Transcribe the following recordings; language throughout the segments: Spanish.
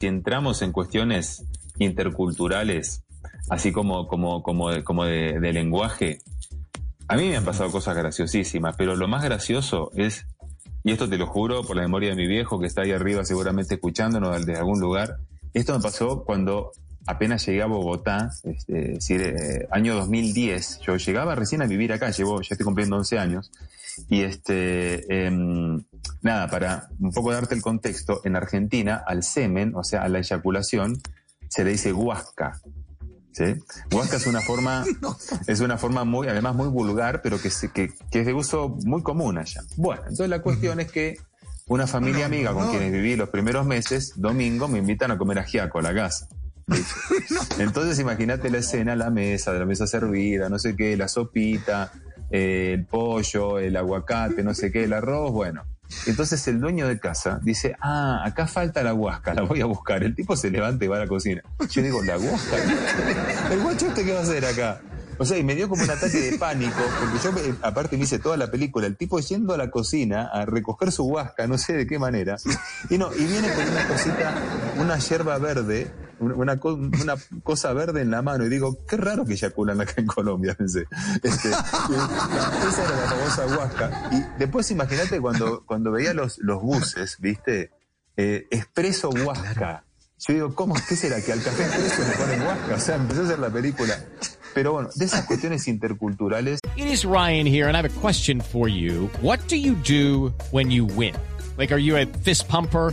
Si entramos en cuestiones interculturales, así como, como, como, de, como de, de lenguaje, a mí me han pasado cosas graciosísimas, pero lo más gracioso es, y esto te lo juro por la memoria de mi viejo que está ahí arriba seguramente escuchándonos desde algún lugar, esto me pasó cuando apenas llegué a Bogotá, este, es decir, eh, año 2010, yo llegaba recién a vivir acá, llevo, ya estoy cumpliendo 11 años, y este, em, nada, para un poco darte el contexto, en Argentina al semen, o sea, a la eyaculación, se le dice huasca. ¿sí? Huasca es una forma, es una forma muy, además muy vulgar, pero que, se- que, que es de uso muy común allá. Bueno, entonces la cuestión es que una familia amiga con quienes viví los primeros meses, domingo, me invitan a comer ajiaco a la casa. Entonces imagínate la escena, la mesa, de la mesa servida, no sé qué, la sopita, eh, el pollo, el aguacate, no sé qué, el arroz, bueno. Entonces el dueño de casa dice, ah, acá falta la huasca, la voy a buscar. El tipo se levanta y va a la cocina. Yo digo, ¿la huasca? ¿El guacho este qué va a hacer acá? O sea, y me dio como un ataque de pánico, porque yo, eh, aparte, me hice toda la película, el tipo yendo a la cocina a recoger su huasca, no sé de qué manera, y no, y viene con una cosita, una yerba verde, una, una co- una cosa verde en la mano, y digo, qué raro que eyaculan acá en Colombia, pensé. Este, esa era la famosa huasca. Y después imagínate cuando, cuando veía los, los buses, ¿viste? Eh, expreso huasca. Yo digo, ¿cómo? ¿Qué será? Que al café expreso le ponen huasca. O sea, empecé a hacer la película. Pero bueno, de esas cuestiones interculturales It is Ryan here, and I have a question for you. What do you do when you win? Like, are you a fist pumper?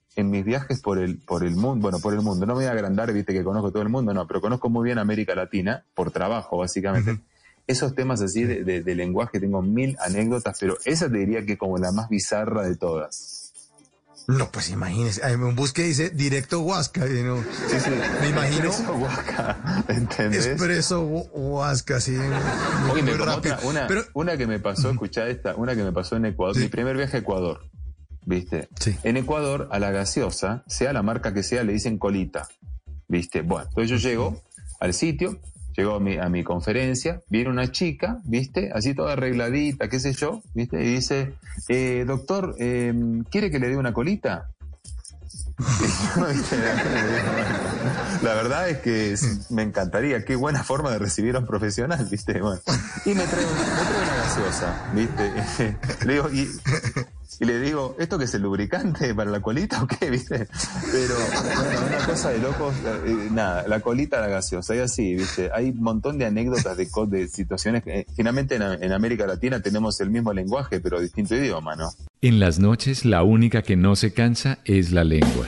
En mis viajes por el, por el mundo, bueno, por el mundo, no me voy a agrandar, viste que conozco todo el mundo, no, pero conozco muy bien América Latina, por trabajo, básicamente. Esos temas así de, de- de lenguaje, tengo mil anécdotas, pero esa te diría que como la más bizarra de todas. No, pues imagínese. Hay un bus que dice directo Huasca. y no- Sí, sí. Me imagino. Expreso Huasca, ¿entendés? Expreso Hu- Huasca, sí. muy- Oye, muy rápido. otra- una, Pero, una que me pasó, escuchá esta, una que me pasó en Ecuador, Sí. mi primer viaje a Ecuador, ¿viste? Sí. En Ecuador, a la gaseosa, sea la marca que sea, le dicen colita, ¿viste? Bueno, entonces yo llego al sitio, llego a mi, a mi conferencia, viene una chica, ¿viste? Así toda arregladita, qué sé yo, ¿viste? Y dice, eh, doctor, eh, ¿quiere que le dé una colita? La verdad es que me encantaría, qué buena forma de recibir a un profesional, ¿viste? Bueno, y me trae, una- me trae una gaseosa, ¿viste? Le digo, y, y le digo, ¿esto que es el lubricante para la colita o qué, viste? Pero, bueno, una cosa de locos, eh, nada, la colita, la gaseosa, y así, ¿viste? Hay un montón de anécdotas de, de situaciones que, eh, finalmente en, en América Latina tenemos el mismo lenguaje, pero distinto idioma, ¿no? En las noches la única que no se cansa es la lengua.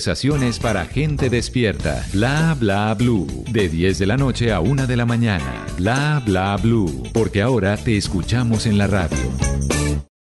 conversaciones para gente despierta. Bla Bla Blue. De 10 de la noche a 1 de la mañana. Bla Bla Blue. Porque ahora te escuchamos en la radio.